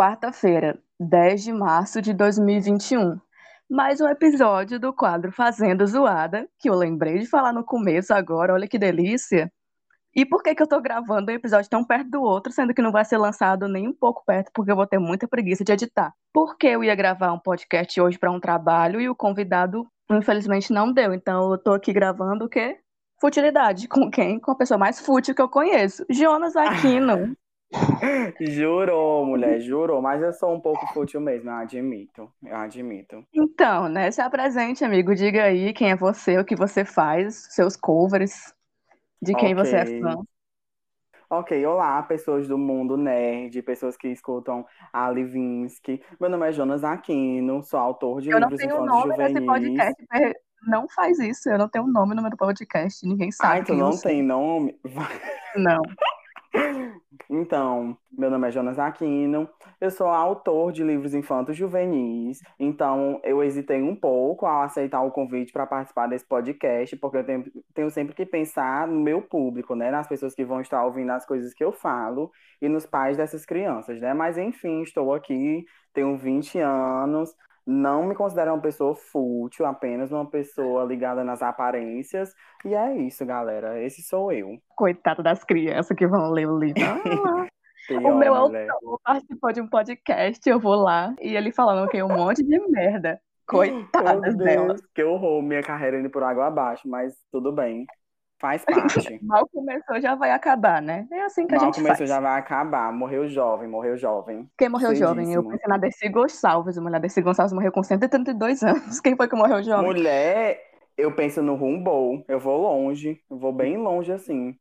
quarta-feira, 10 de março de 2021. Mais um episódio do quadro Fazenda Zoada, que eu lembrei de falar no começo agora, olha que delícia. E por que, que eu tô gravando um episódio tão perto do outro, sendo que não vai ser lançado nem um pouco perto, porque eu vou ter muita preguiça de editar? Porque eu ia gravar um podcast hoje para um trabalho e o convidado, infelizmente, não deu. Então eu tô aqui gravando o quê? Futilidade. Com quem? Com a pessoa mais fútil que eu conheço. Jonas Aquino. Jurou, mulher, jurou. Mas eu sou um pouco fútil mesmo, eu admito. Eu admito. Então, né? Se apresente, amigo. Diga aí quem é você, o que você faz, seus covers, de quem você é fã. Ok, olá, pessoas do mundo nerd, pessoas que escutam a Livinsky. Meu nome é Jonas Aquino, sou autor de Eu não livros tenho infantis nome nesse juvenis. podcast. Não faz isso. Eu não tenho nome no meu podcast. Ninguém sabe quem eu não tem nome? Não. Então, meu nome é Jonas Aquino, eu sou autor de livros infantos juvenis, então eu hesitei um pouco ao aceitar o convite para participar desse podcast, porque eu tenho, tenho sempre que pensar no meu público, né, nas pessoas que vão estar ouvindo as coisas que eu falo e nos pais dessas crianças, né? Mas enfim, estou aqui, tenho 20 anos, não me considero uma pessoa fútil, apenas uma pessoa ligada nas aparências, e é isso, galera, esse sou eu. Coitado das crianças que vão ler o livro. Ah, o meu autor participou de um podcast, eu vou lá, e ele falando que é um monte de merda. Coitadas Meu delas. Deus, que horror, minha carreira indo por água abaixo, mas tudo bem, faz parte. Mal começou, já vai acabar, né? É assim que a Mal gente começou, faz. já vai acabar. Morreu jovem, morreu jovem. Quem morreu jovem? Eu pensei na Dercy Gonçalves. A mulher Dercy Gonçalves morreu com 132 anos. Quem foi que morreu jovem? Mulher, eu penso no Rumble, eu vou longe, eu vou bem longe assim.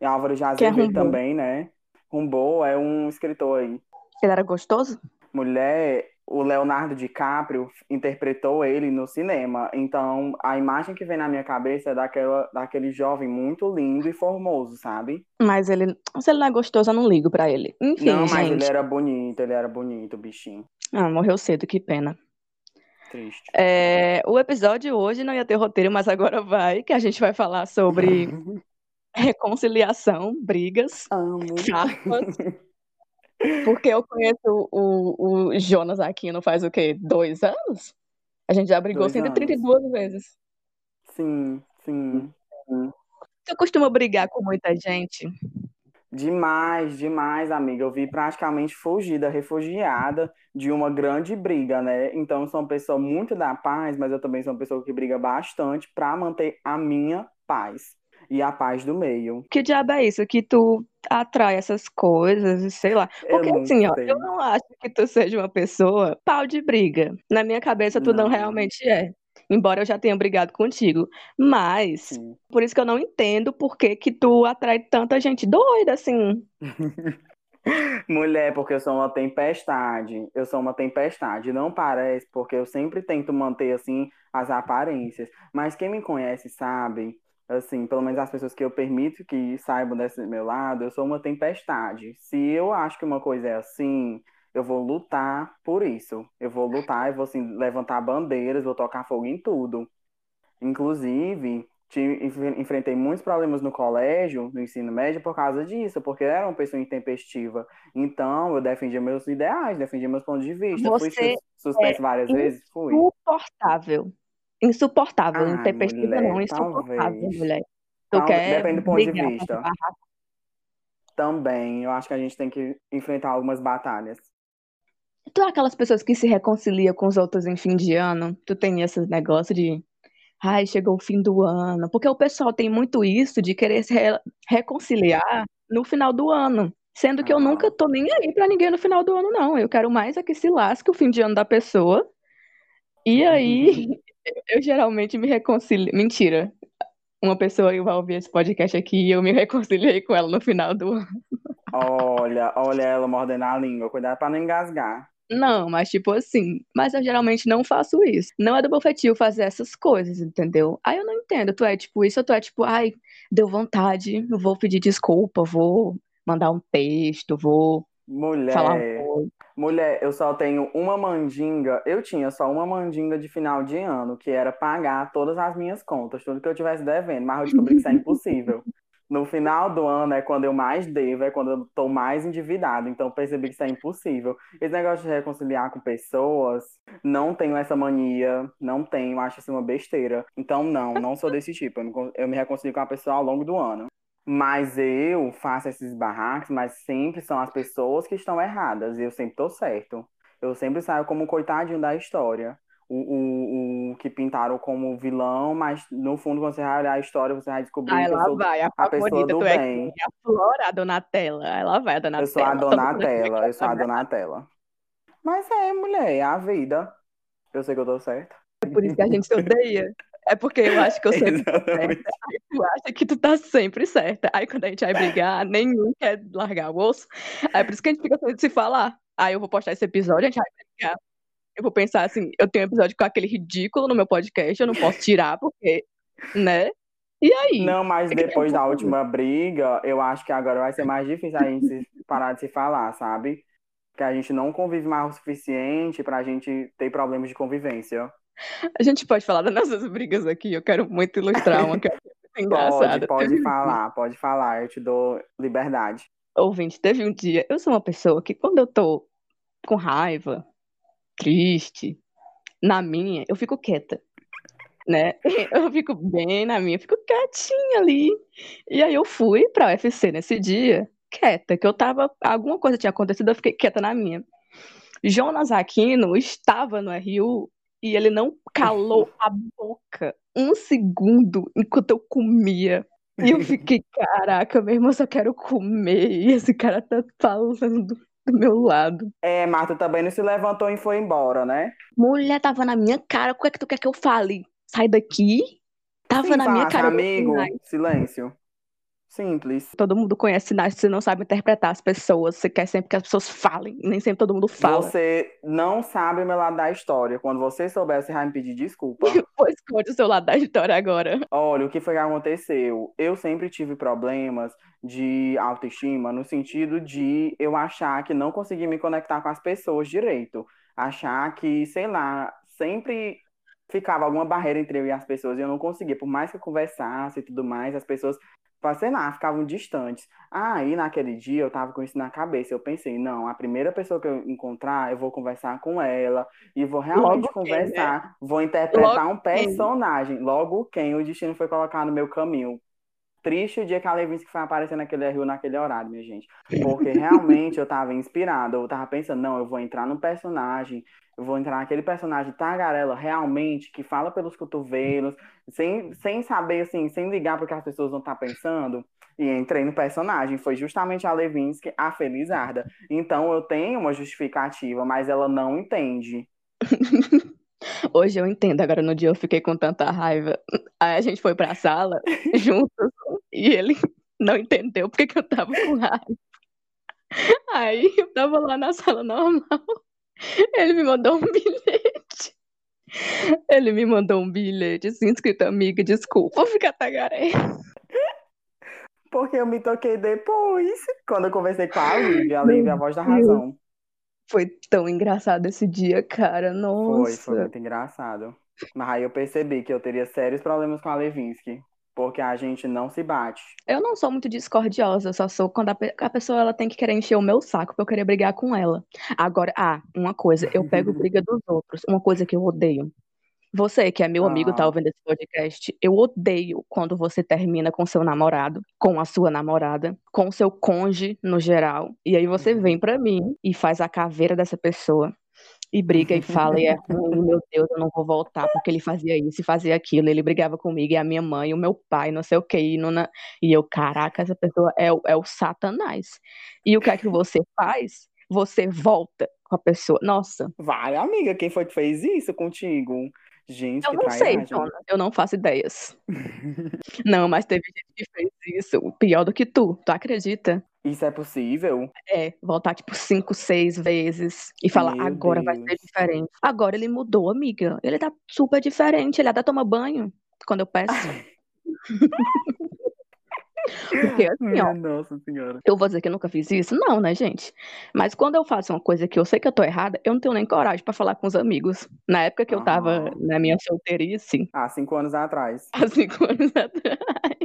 E Álvaro Quem é também, né? Rumble é um escritor aí. Ele era gostoso? Mulher, o Leonardo DiCaprio interpretou ele no cinema. Então, a imagem que vem na minha cabeça é daquela, daquele jovem muito lindo e formoso, sabe? Mas ele. Se ele não é gostoso, eu não ligo pra ele. Enfim, Não, mas ele era bonito, ele era bonito, bichinho. Ah, morreu cedo, que pena. Triste. É, o episódio hoje não ia ter roteiro, mas agora vai, que a gente vai falar sobre reconciliação, brigas, Amo. farpas. Porque eu conheço o, o Jonas Aquino faz o quê? Dois anos? A gente já brigou Dois 132 vezes. Sim, sim. Você costuma brigar com muita gente? Demais, demais, amiga. Eu vi praticamente fugida, refugiada de uma grande briga, né? Então, eu sou uma pessoa muito da paz, mas eu também sou uma pessoa que briga bastante para manter a minha paz e a paz do meio. Que diabo é isso? Que tu atrai essas coisas e sei lá. Porque assim, ó, eu não acho que tu seja uma pessoa pau de briga. Na minha cabeça, tu não Não. realmente é. Embora eu já tenha brigado contigo. Mas, Sim. por isso que eu não entendo por que que tu atrai tanta gente doida, assim. Mulher, porque eu sou uma tempestade. Eu sou uma tempestade. Não parece, porque eu sempre tento manter assim as aparências. Mas quem me conhece sabe, assim, pelo menos as pessoas que eu permito que saibam desse meu lado, eu sou uma tempestade. Se eu acho que uma coisa é assim, eu vou lutar por isso. Eu vou lutar, eu vou assim, levantar bandeiras, vou tocar fogo em tudo. Inclusive, enfrentei muitos problemas no colégio, no ensino médio, por causa disso, porque eu era uma pessoa intempestiva. Então, eu defendia meus ideais, defendia meus pontos de vista. Fui Você sus- suspenso várias vezes? Fui. Insuportável. Insuportável. Intempestiva mulher, não, insuportável, talvez. mulher. Tu Tal- quer depende do ponto de vista. Também, eu acho que a gente tem que enfrentar algumas batalhas. Tu é aquelas pessoas que se reconciliam com os outros em fim de ano? Tu tem esse negócio de, ai, chegou o fim do ano. Porque o pessoal tem muito isso de querer se re- reconciliar no final do ano. Sendo que eu Ah. nunca tô nem aí pra ninguém no final do ano, não. Eu quero mais é que se lasque o fim de ano da pessoa. E aí, eu geralmente me reconcilio. Mentira. Uma pessoa vai ouvir esse podcast aqui e eu me reconciliei com ela no final do ano. Olha, olha ela mordendo a língua, cuidado pra não engasgar. Não, mas tipo assim, mas eu geralmente não faço isso. Não é do bofetio fazer essas coisas, entendeu? Aí eu não entendo, tu é tipo isso, ou tu é tipo, ai, deu vontade, eu vou pedir desculpa, vou mandar um texto, vou falar um Mulher, eu só tenho uma mandinga. Eu tinha só uma mandinga de final de ano, que era pagar todas as minhas contas, tudo que eu tivesse devendo, mas eu descobri que isso é impossível. No final do ano é quando eu mais devo, é quando eu tô mais endividado. Então percebi que isso é impossível. Esse negócio de reconciliar com pessoas, não tenho essa mania, não tenho, acho isso uma besteira. Então não, não sou desse tipo. Eu me, eu me reconcilio com a pessoa ao longo do ano. Mas eu faço esses barracos, mas sempre são as pessoas que estão erradas. E eu sempre tô certo. Eu sempre saio como coitadinho da história o, o, o que pintaram como vilão, mas no fundo, quando você vai olhar a história, você vai descobrir que eu sou vai, a, a pessoa do é bem. É a Flora, a Donatella. Ela vai, a Donatella. Eu sou a Donatella, eu sou a Donatella. Mas é, mulher, é a vida. Eu sei que eu tô certa. É por isso que a gente se odeia. É porque eu acho que eu sempre tô certa. Aí tu acha que tu tá sempre certa. Aí quando a gente vai brigar, nenhum quer largar o osso. Aí é por isso que a gente fica sem se falar. Aí eu vou postar esse episódio, a gente vai brigar eu vou pensar assim, eu tenho um episódio com aquele ridículo no meu podcast, eu não posso tirar, porque, né? E aí? Não, mas depois da última briga, eu acho que agora vai ser mais difícil a gente parar de se falar, sabe? Que a gente não convive mais o suficiente pra gente ter problemas de convivência. A gente pode falar das nossas brigas aqui, eu quero muito ilustrar uma que é engraçada. Pode, pode falar, pode falar, eu te dou liberdade. Ouvinte, teve um dia, eu sou uma pessoa que quando eu tô com raiva, triste, na minha, eu fico quieta, né? Eu fico bem na minha, fico quietinha ali. E aí eu fui pra UFC nesse dia, quieta, que eu tava, alguma coisa tinha acontecido, eu fiquei quieta na minha. Jonas Aquino estava no RU e ele não calou a boca um segundo enquanto eu comia. E eu fiquei, caraca, meu irmão, só quero comer. E esse cara tá falando do meu lado. É, Marta também não se levantou e foi embora, né? Mulher tava na minha cara, o que é que tu quer que eu fale? Sai daqui? Tava Sim, na minha cara. Amigo, silêncio. Simples. Todo mundo conhece sinais, você não sabe interpretar as pessoas, você quer sempre que as pessoas falem, nem sempre todo mundo fala. Você não sabe o meu lado da história. Quando você souber, você vai me pedir desculpa. pois conte o seu lado da história agora. Olha, o que foi que aconteceu? Eu sempre tive problemas de autoestima no sentido de eu achar que não conseguia me conectar com as pessoas direito. Achar que, sei lá, sempre ficava alguma barreira entre eu e as pessoas e eu não conseguia. Por mais que eu conversasse e tudo mais, as pessoas sei lá, ficavam distantes. Aí, naquele dia, eu tava com isso na cabeça. Eu pensei, não, a primeira pessoa que eu encontrar, eu vou conversar com ela e vou realmente Logo conversar. Quem, né? Vou interpretar Logo um personagem. Quem? Logo quem o destino foi colocar no meu caminho. Triste o dia que a Levinsky foi aparecer naquele Rio naquele horário, minha gente. Porque realmente eu tava inspirado. Eu tava pensando, não, eu vou entrar no personagem, eu vou entrar naquele personagem tagarela realmente, que fala pelos cotovelos, sem, sem saber, assim, sem ligar para que as pessoas vão estar tá pensando. E entrei no personagem. Foi justamente a Levinsky, a Felizarda. Então eu tenho uma justificativa, mas ela não entende. Hoje eu entendo, agora no dia eu fiquei com tanta raiva. Aí a gente foi pra sala juntos e ele não entendeu porque que eu tava com raiva. Aí eu tava lá na sala normal. Ele me mandou um bilhete. Ele me mandou um bilhete assim, escrito amiga, desculpa, vou ficar tagarela. Porque eu me toquei depois, quando eu conversei com a Lívia, a Lívia, a voz da razão. Foi tão engraçado esse dia, cara, nossa. Foi, foi muito engraçado. Mas aí eu percebi que eu teria sérios problemas com a Levinsky. Porque a gente não se bate. Eu não sou muito discordiosa, só sou quando a, a, pessoa ela tem que querer encher o meu saco pra eu querer brigar com ela. Agora, ah, uma coisa, eu pego briga dos outros, uma coisa que eu odeio. Você, que é meu amigo, tá ah. ouvindo esse podcast, eu odeio quando você termina com seu namorado, com a sua namorada, com seu cônjuge no geral, e aí você vem para mim e faz a caveira dessa pessoa e briga e fala, e é ruim, meu Deus, eu não vou voltar, porque ele fazia isso e fazia aquilo, ele brigava comigo, e a minha mãe, o meu pai, não sei o que, e, e eu, caraca, essa pessoa é, é o satanás. E o que é que você faz? Você volta com a pessoa. Nossa. Vai, amiga, quem foi que fez isso contigo? Gente, eu não sei, Jonas, eu não faço ideias. não, mas teve gente que fez isso, pior do que tu, tu acredita? Isso é possível? É, voltar tipo cinco, seis vezes e falar Meu agora Deus. vai ser diferente. Agora ele mudou, amiga. Ele tá super diferente, ele até toma banho quando eu peço. Porque assim, ó. Nossa senhora. Eu vou dizer que eu nunca fiz isso? Não, né, gente? Mas quando eu faço uma coisa que eu sei que eu tô errada, eu não tenho nem coragem para falar com os amigos. Na época que eu tava na minha solteirice. Há cinco anos atrás. Há cinco anos atrás.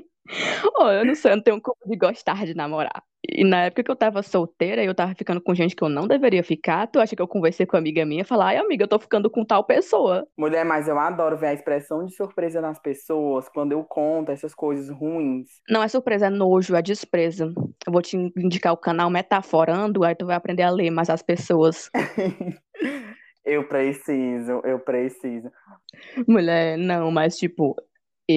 Oh, eu não sei, eu não tenho como de gostar de namorar. E na época que eu tava solteira e eu tava ficando com gente que eu não deveria ficar, tu acha que eu conversei com uma amiga minha e falar, ai amiga, eu tô ficando com tal pessoa. Mulher, mas eu adoro ver a expressão de surpresa nas pessoas quando eu conto essas coisas ruins. Não é surpresa, é nojo, é desprezo. Eu vou te indicar o canal Metaforando, aí tu vai aprender a ler mais as pessoas. eu preciso, eu preciso. Mulher, não, mas tipo,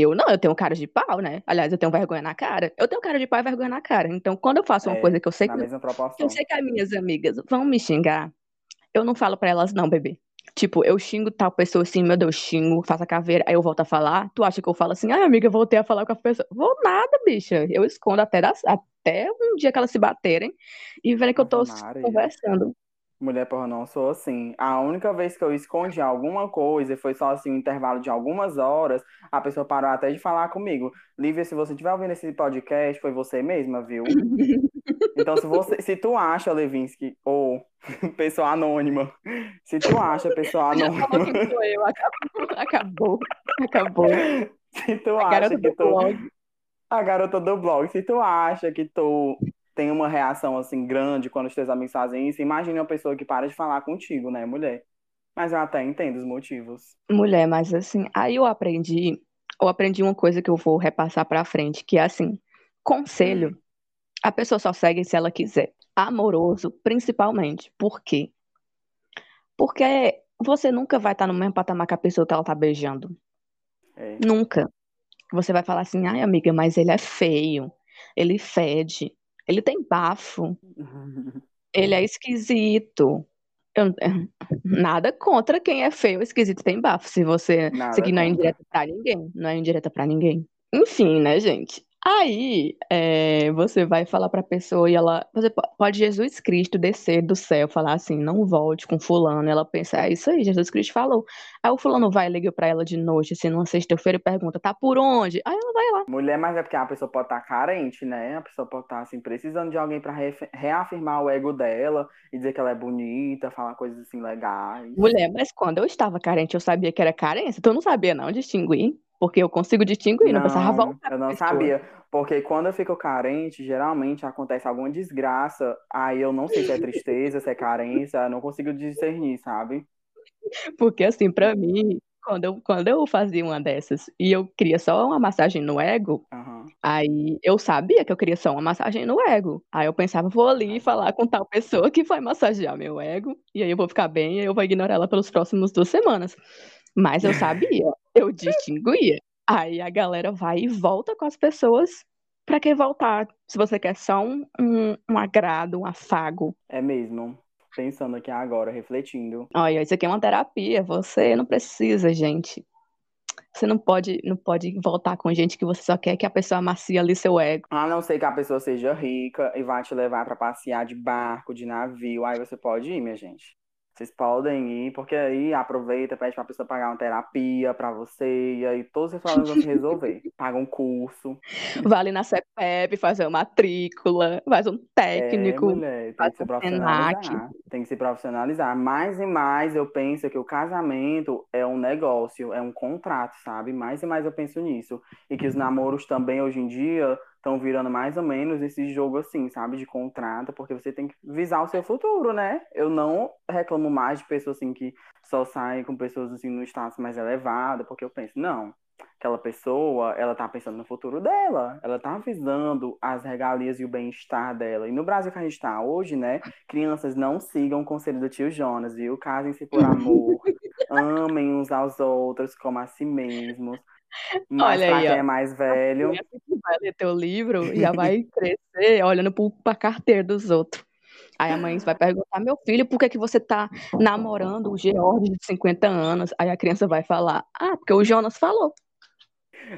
eu não, eu tenho cara de pau, né? Aliás, eu tenho vergonha na cara. Eu tenho cara de pau e vergonha na cara. Então, quando eu faço uma É, coisa que eu sei que, eu sei que as minhas amigas vão me xingar, eu não falo pra elas, não, bebê. Tipo, eu xingo tal pessoa assim, meu Deus, xingo, faço a caveira, aí eu volto a falar. Tu acha que eu falo assim, ai, amiga, eu voltei a falar com a pessoa? Vou nada, bicha. Eu escondo até, das- até um dia que elas se baterem e verem que eu tô conversando. Mulher, porra, não sou assim. A única vez que eu escondi alguma coisa, e foi só assim, um intervalo de algumas horas, a pessoa parou até de falar comigo. Lívia, se você estiver ouvindo esse podcast, foi você mesma, viu? Então, se você, se tu acha, Levinsky, ou pessoa anônima, se tu acha pessoa anônima, que sou eu, acabou, acabou, acabou. se tu A acha que tu, blog. a garota do blog, se tu acha que tu tem uma reação assim grande quando os teus amigos fazem isso, imagine uma pessoa que para de falar contigo, né, mulher? Mas eu até entendo os motivos. Mulher, mas assim, aí eu aprendi, eu aprendi uma coisa que eu vou repassar pra frente, que é assim, conselho, a pessoa só segue se ela quiser. Amoroso, principalmente. Por quê? Porque você nunca vai estar no mesmo patamar que a pessoa que ela tá beijando. É. Nunca. Você vai falar assim, ai amiga, mas ele é feio, ele fede, ele tem bafo, ele é esquisito. Eu- nada contra quem é feio, esquisito tem bafo. Se você. Nada Isso aqui não é indireta pra ninguém. Não é indireta pra ninguém. Enfim, né, gente? Aí, é, você vai falar pra pessoa e ela. Você po- pode Jesus Cristo descer do céu, falar assim, não volte com fulano. Ela pensa, é isso aí, Jesus Cristo falou. Aí o fulano vai, liga pra ela de noite, assim, numa sexta-feira e pergunta, tá por onde? Aí ela vai lá. Mulher, mas é porque a pessoa pode estar carente, né? A pessoa pode estar assim, precisando de alguém para reafirmar o ego dela e dizer que ela é bonita, falar coisas assim legais. Mulher, mas quando eu estava carente, eu sabia que era carência. Tu não sabia, não, distinguir? Porque eu consigo distinguir, não Não, voltar eu não pessoa. sabia. Porque quando eu fico carente, geralmente acontece alguma desgraça. Aí eu não sei se é tristeza, se é carência, eu não consigo discernir, sabe? Porque, assim, pra mim, quando eu, quando eu fazia uma dessas e eu queria só uma massagem no ego, Aham. aí eu sabia que eu queria só uma massagem no ego. Aí eu pensava, vou ali falar com tal pessoa que vai massagear meu ego, e aí eu vou ficar bem e eu vou ignorar ela pelas próximas duas semanas. Mas eu sabia, eu distinguia. Aí a galera vai e volta com as pessoas. Pra que voltar? Se você quer só um, um, um agrado, um afago. É mesmo. Pensando aqui agora, refletindo. Olha, isso aqui é uma terapia. Você não precisa, gente. Você não pode, não pode voltar com gente que você só quer que a pessoa amacie ali seu ego. A não ser que a pessoa seja rica e vai te levar pra passear de barco, de navio. Aí você pode ir, minha gente. Vocês podem ir, porque aí aproveita, pede pra pessoa pagar uma terapia pra você, e aí todos os problemas vão se resolver. Paga um curso. Vai ali na CEPEP, fazer uma matrícula, faz um É, técnico. mulher, tem que se profissionalizar. Tem que se profissionalizar. Mais e mais eu penso que o casamento é um negócio, é um contrato, sabe? Mais e mais eu penso nisso. E que os namoros também, hoje em dia, estão virando mais ou menos esse jogo assim, sabe? De contrato, porque você tem que visar o seu futuro, né? Eu não reclamo mais de pessoas assim que só saem com pessoas assim no status mais elevado, porque eu penso, não. Aquela pessoa, ela tá pensando no futuro dela, ela tá visando as regalias e o bem-estar dela. E no Brasil que a gente tá hoje, né? Crianças não sigam o conselho do tio Jonas, viu? Casem-se por amor, amem uns aos outros como a si mesmos. Mas Olha pra aí, quem ó. é mais velho, que vai ler teu livro já vai crescer olhando pro- pra carteira dos outros. Aí a mãe vai perguntar, meu filho, por que, que você tá namorando o George de 50 anos? Aí a criança vai falar, ah, porque o Jonas falou.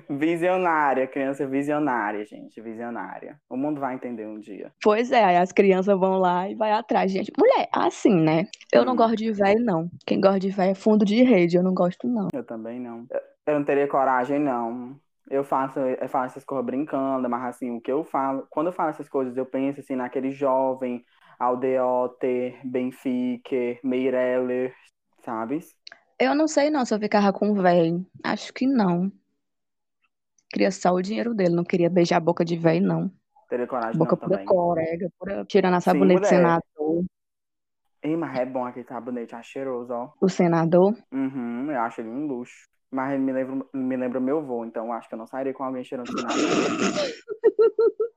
Visionária, criança visionária, gente, visionária. O mundo vai entender um dia. Pois é, aí as crianças vão lá e vai atrás, gente. Mulher, assim, né? Eu não Hum. gosto de velho, não. Quem gosta de velho é fundo de rede, eu não gosto, não. Eu também não. Eu- não teria coragem, não. Eu faço, eu faço essas coisas brincando, mas assim, o que eu falo, quando eu falo essas coisas, eu penso assim naquele jovem Aldeoter, Benfica, Meireles, sabe? Eu não sei, não, se eu ficava com velho. Acho que não. Queria só o dinheiro dele, não queria beijar a boca de velho, não. Teria coragem boca não pura também. corega, pura tirando a sabonete do senador. Ei, mas é bom aquele sabonete, é cheiroso, ó. O senador. Uhum, eu acho ele um luxo. Mas ele me lembra, me lembra meu avô, então acho que eu não sairia com alguém cheirando senador.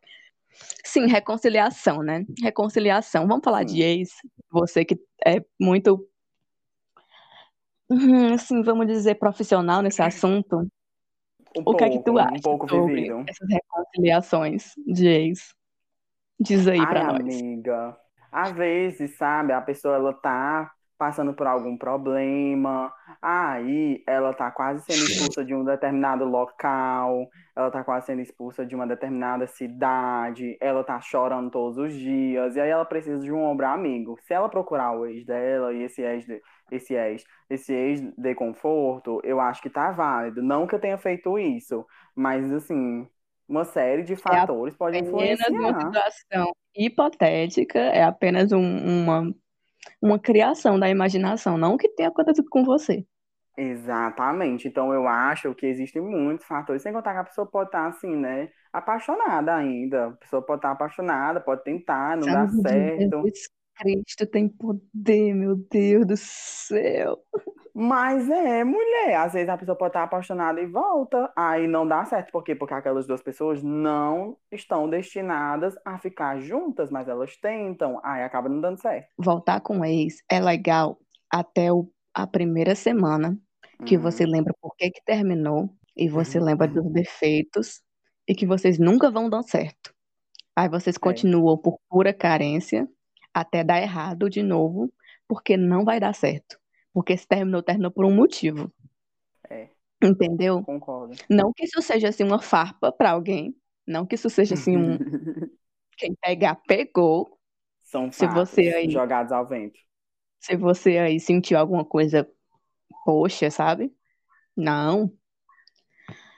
Sim, reconciliação, né? Reconciliação. Vamos falar Sim. de ex. Você que é muito, assim, vamos dizer, profissional nesse assunto. O que é que tu pouco, acha um pouco sobre vivido. essas reconciliações de ex? Diz aí Ai, pra nós. amiga, às vezes, sabe, a pessoa ela tá passando por algum problema, aí ela tá quase sendo expulsa de um determinado local, ela tá quase sendo expulsa de uma determinada cidade, ela tá chorando todos os dias, e aí ela precisa de um ombro amigo. Se ela procurar o ex dela e esse ex, de- esse ex, esse ex de conforto, eu acho que tá válido. Não que eu tenha feito isso, mas assim, uma série de fatores pode Apenas uma influenciar. situação hipotética, é apenas um- uma, uma criação da imaginação, não que tenha acontecido com você. Exatamente. Então eu acho que existem muitos fatores, sem contar que a pessoa pode estar assim, né? Apaixonada ainda. A pessoa pode estar apaixonada, pode tentar, não dá Sangue de certo. Jesus Cristo tem poder, meu Deus do céu. Mas é, mulher, às vezes a pessoa pode estar apaixonada e volta. Aí não dá certo. Por quê? Porque aquelas duas pessoas não estão destinadas a ficar juntas, mas elas tentam. Aí acaba não dando certo. Voltar com o ex é legal até o- a primeira semana, que você Uhum. lembra por que que terminou e você lembra dos defeitos e que vocês nunca vão dar certo. Aí vocês É. continuam por pura carência até dar errado de novo, porque não vai dar certo. Porque se terminou, terminou por um motivo. É, Entendeu? concordo. Não que isso seja assim uma farpa pra alguém, não que isso seja assim um quem pegar pegou. São Se você aí- jogados ao vento. Se você aí sentiu alguma coisa, poxa, sabe? Não.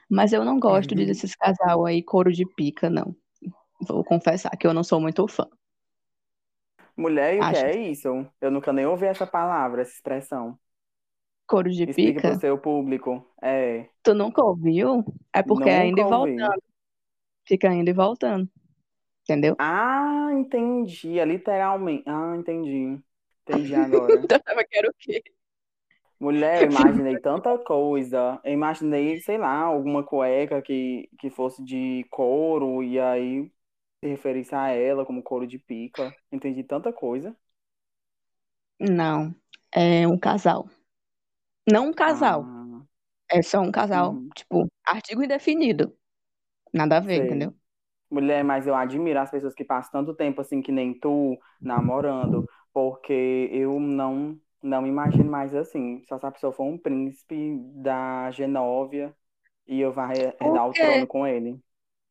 Mas eu não gosto de desses casal aí couro de pica, não. Vou confessar que eu não sou muito fã. Mulher, e o que Acho é isso? Eu nunca nem ouvi essa palavra, essa expressão. Couro de Explica pica? pro seu público. É, Tu nunca ouviu? É porque é indo e nunca ouvi. voltando. Fica indo e voltando. Entendeu? Ah, entendi. É literalmente. Ah, entendi. Entendi agora. Então quero o quê? Mulher, eu imaginei tanta coisa. Eu imaginei, sei lá, alguma cueca que, que fosse de couro e aí se referisse a ela como couro de pica. Entendi tanta coisa. Não. É um casal. Não um casal. Ah, É só um casal, Uhum. tipo, artigo indefinido. Nada a ver, sei. entendeu? Mulher, mas eu admiro as pessoas que passam tanto tempo assim que nem tu, namorando, porque eu não não imagino mais assim. Só se a pessoa for um príncipe da Genóvia e eu vá herdar o trono com ele.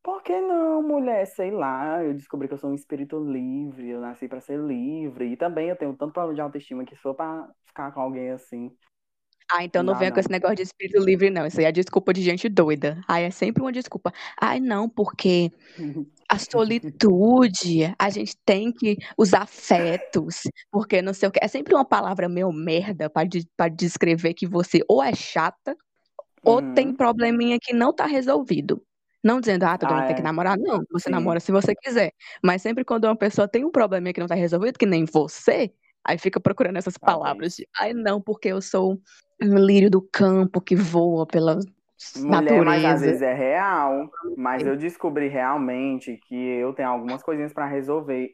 Por que não, mulher? Sei lá, eu descobri que eu sou um espírito livre, eu nasci pra ser livre. E também eu tenho tanto problema de autoestima que se for pra ficar com alguém assim, Ah, então não não venha com não. esse negócio de espírito livre, não. Isso aí é desculpa de gente doida. Ai, é sempre uma desculpa. Ai, não, porque a solitude, a gente tem que os afetos, porque não sei o quê. É sempre uma palavra meio merda pra de- pra descrever que você ou é chata ou tem Uhum. probleminha que não tá resolvido. Não dizendo, ah, todo Ah, mundo tem que é. namorar. Não, você Sim. namora se você quiser. Mas sempre quando uma pessoa tem um probleminha que não tá resolvido, que nem você, aí fica procurando essas palavras Talvez. de, ai, não, porque eu sou um lírio do campo que voa pela Mulher, mas às natureza. vezes é real. Mas eu descobri realmente que eu tenho algumas coisinhas para resolver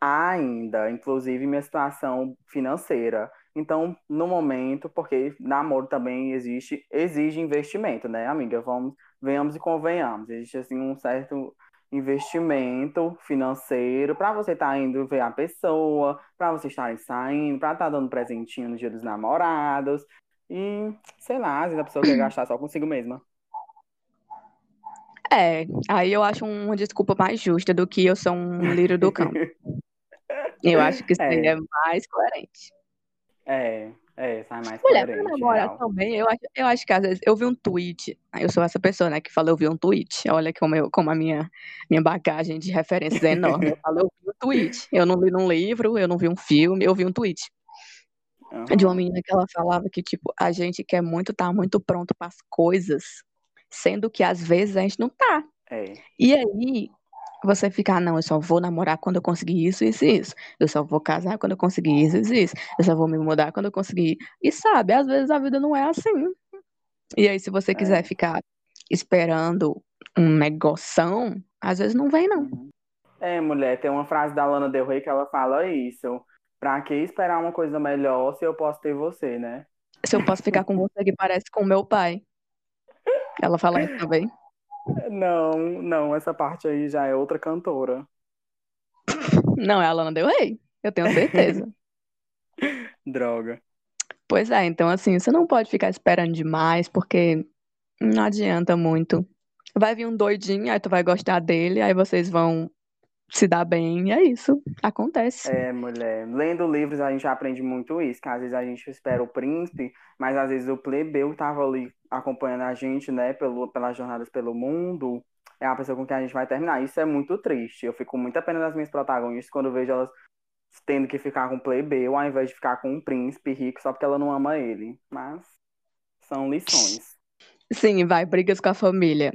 ainda, inclusive minha situação financeira. Então, no momento, porque namoro também existe, exige investimento, né, amiga? Vamos, venhamos e convenhamos. Existe assim um certo investimento financeiro para você estar indo ver a pessoa, para você estarem saindo, para estar dando presentinho no Dia dos Namorados. E, sei lá, às vezes a pessoa quer gastar só consigo mesma. É, aí eu acho uma desculpa mais justa do que eu sou um lírio do campo. Eu acho que isso aí É. é mais coerente. É, é, sai mais Mulher, coerente, namorar real. também, eu acho, eu acho que às vezes eu vi um tweet. Eu sou essa pessoa, né, que fala eu vi um tweet. Olha como, eu, como a minha, minha bagagem de referências é enorme. Eu falo, eu vi um tweet. Eu não li num livro, eu não vi um filme, eu vi um tweet. De uma menina que ela falava que, tipo, a gente quer muito estar muito pronto para as coisas Sendo que às vezes a gente não tá. É. E aí, você fica, ah, não, eu só vou namorar quando eu conseguir isso, isso e isso. Eu só vou casar quando eu conseguir isso, isso e isso. Eu só vou me mudar quando eu conseguir. E sabe, às vezes a vida não é assim. E aí, se você quiser É. ficar esperando um negoção, às vezes não vem, não. É, mulher, tem uma frase da Lana Del Rey que ela fala isso. Pra que esperar uma coisa melhor se eu posso ter você, né? Se eu posso ficar com você que parece com meu pai. Ela fala isso também. Não, não, essa parte aí já é outra cantora. Não, é a Lana Del Rey. Eu tenho certeza. Droga. Pois é, então assim, você não pode ficar esperando demais, porque não adianta muito. Vai vir um doidinho, aí tu vai gostar dele, aí vocês vão se dar bem, é isso. Acontece. É, mulher. Lendo livros a gente aprende muito isso, que às vezes a gente espera o príncipe, mas às vezes o plebeu que tava ali acompanhando a gente, né, pelo, pelas jornadas pelo mundo, é a pessoa com quem a gente vai terminar. Isso é muito triste. Eu fico com muita pena das minhas protagonistas quando eu vejo elas tendo que ficar com o plebeu ao invés de ficar com um príncipe rico só porque ela não ama ele. Mas são lições. Sim, vai, brigas com a família.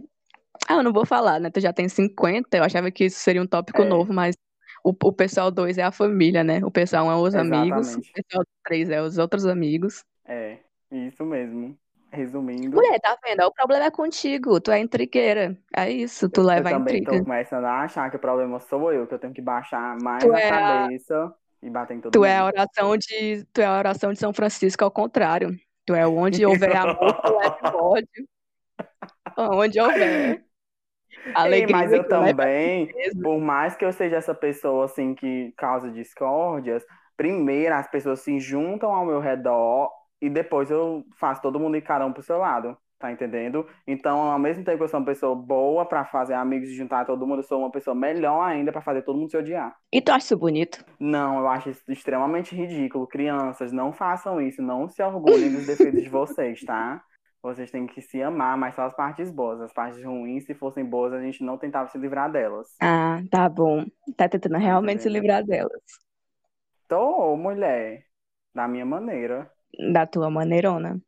Ah, eu não vou falar, né? Tu já tem 50, eu achava que isso seria um tópico É. novo, mas o, o pessoal 2 é a família, né? O pessoal 1 é os amigos, o Exatamente. pessoal 3 é os outros amigos. É, isso mesmo. Resumindo, Mulher, tá vendo? O problema é contigo, tu é intrigueira. É isso, tu eu leva a também intriga. tô começando a achar que o problema sou eu, que eu tenho que baixar mais Tu a é a- cabeça e bater em todo Tu é a mundo. oração de, tu é a oração de São Francisco ao contrário. Tu é onde houver amor, tu leve ódio. Onde houver Ei, alegria, mas eu também, por mais que eu seja essa pessoa assim que causa discórdias, primeiro as pessoas se juntam ao meu redor e depois eu faço todo mundo ir um pro seu lado, tá entendendo? Então, ao mesmo tempo que eu sou uma pessoa boa pra fazer amigos e juntar todo mundo, eu sou uma pessoa melhor ainda pra fazer todo mundo se odiar. E tu acha isso bonito? Não, eu acho isso extremamente ridículo. Crianças, não façam isso, não se orgulhem dos defeitos de vocês, tá? Vocês têm que se amar, mas só as partes boas. As partes ruins, se fossem boas, a gente não tentava se livrar delas. Ah, tá bom. Tá tentando realmente se livrar delas. Tô, mulher, da minha maneira. Da tua maneirona.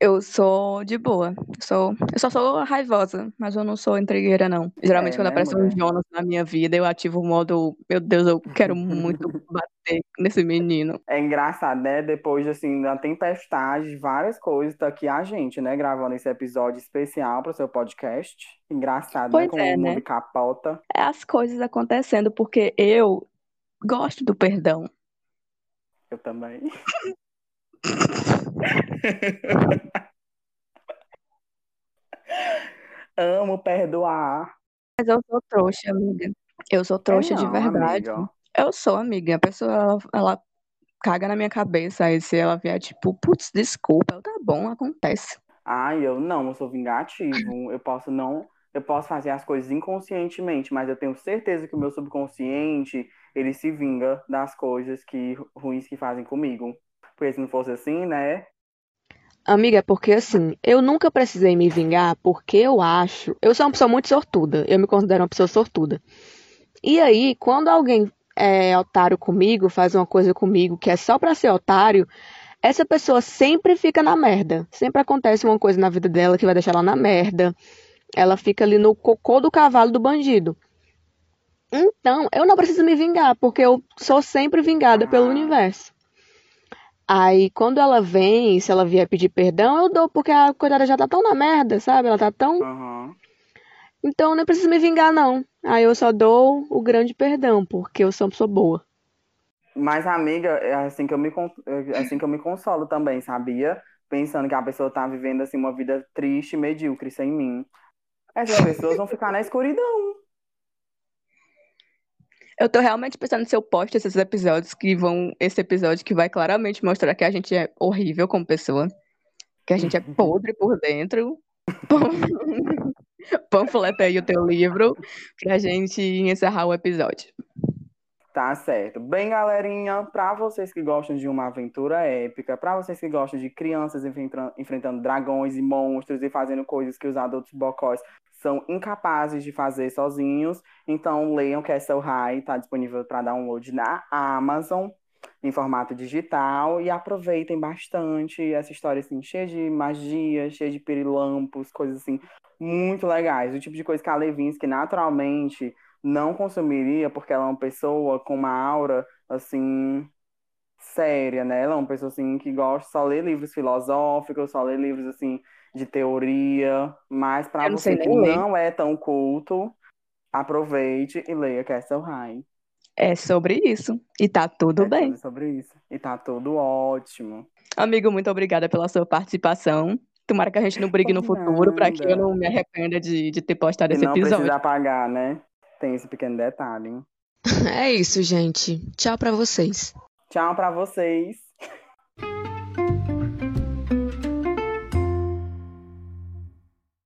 Eu sou de boa. Eu, sou, eu só sou raivosa, mas eu não sou intrigueira, não. Geralmente, É, quando né, aparece um mulher? Jonas na minha vida, eu ativo o modo, meu Deus, eu quero muito bater nesse menino. É engraçado, né? Depois, assim, da tempestade, várias coisas, tá aqui a gente, né? Gravando esse episódio especial pro seu podcast. Engraçado, né? Pois Como é, o né? mundo capota. É as coisas acontecendo, porque eu gosto do perdão. Eu também. Amo perdoar. Mas eu sou trouxa, amiga. Eu sou trouxa de É não, verdade. amiga. Eu sou, amiga. A pessoa, ela, ela caga na minha cabeça. Aí se ela vier, tipo, putz, desculpa. Eu, tá bom, acontece. Ai, eu não, eu sou vingativo. Eu posso não, eu posso fazer as coisas inconscientemente, mas eu tenho certeza que o meu subconsciente, ele se vinga das coisas que ruins que fazem comigo. Porque se não fosse assim, né? Amiga, é porque assim, eu nunca precisei me vingar porque eu acho. Eu sou uma pessoa muito sortuda. Eu me considero uma pessoa sortuda. E aí, quando alguém é otário comigo, faz uma coisa comigo que é só pra ser otário, essa pessoa sempre fica na merda. Sempre acontece uma coisa na vida dela que vai deixar ela na merda. Ela fica ali no cocô do cavalo do bandido. Então, eu não preciso me vingar, porque eu sou sempre vingada pelo Ah. universo. Aí, quando ela vem, se ela vier pedir perdão, eu dou, porque a coitada já tá tão na merda, sabe? Ela tá tão. Aham. Então, nem preciso me vingar, não. Aí eu só dou o grande perdão, porque eu sou uma pessoa boa. Mas, amiga, é assim que eu me, é assim que eu me consolo também, sabia? Pensando que a pessoa tá vivendo assim uma vida triste, medíocre, sem mim. Essas pessoas vão ficar na escuridão. Eu tô realmente pensando se eu posto esses episódios que vão. Esse episódio que vai claramente mostrar que a gente é horrível como pessoa. Que a gente é podre por dentro. Panfleta aí o teu livro pra gente encerrar o episódio. Tá certo. Bem, galerinha, pra vocês que gostam de uma aventura épica, pra vocês que gostam de crianças enfrentando dragões e monstros e fazendo coisas que os adultos bocós são incapazes de fazer sozinhos, então leiam Castle High, tá disponível para download na Amazon em formato digital e aproveitem bastante essa história assim, cheia de magia, cheia de pirilampos, coisas assim muito legais. O tipo de coisa que a Levinsky naturalmente não consumiria, porque ela é uma pessoa com uma aura, assim, séria, né? Ela é uma pessoa, assim, que gosta só ler livros filosóficos, só ler livros, assim, de teoria. Mas para você que ler. não é tão culto, aproveite e leia Castle High. É sobre isso. E tá tudo é bem. sobre isso. E tá tudo ótimo. Amigo, muito obrigada pela sua participação. Tomara que a gente não brigue no futuro, para que eu não me arrependa de, de ter postado e esse não episódio. Não precisa pagar, né? Tem esse pequeno detalhe. É isso, gente. Tchau para vocês. Tchau para vocês.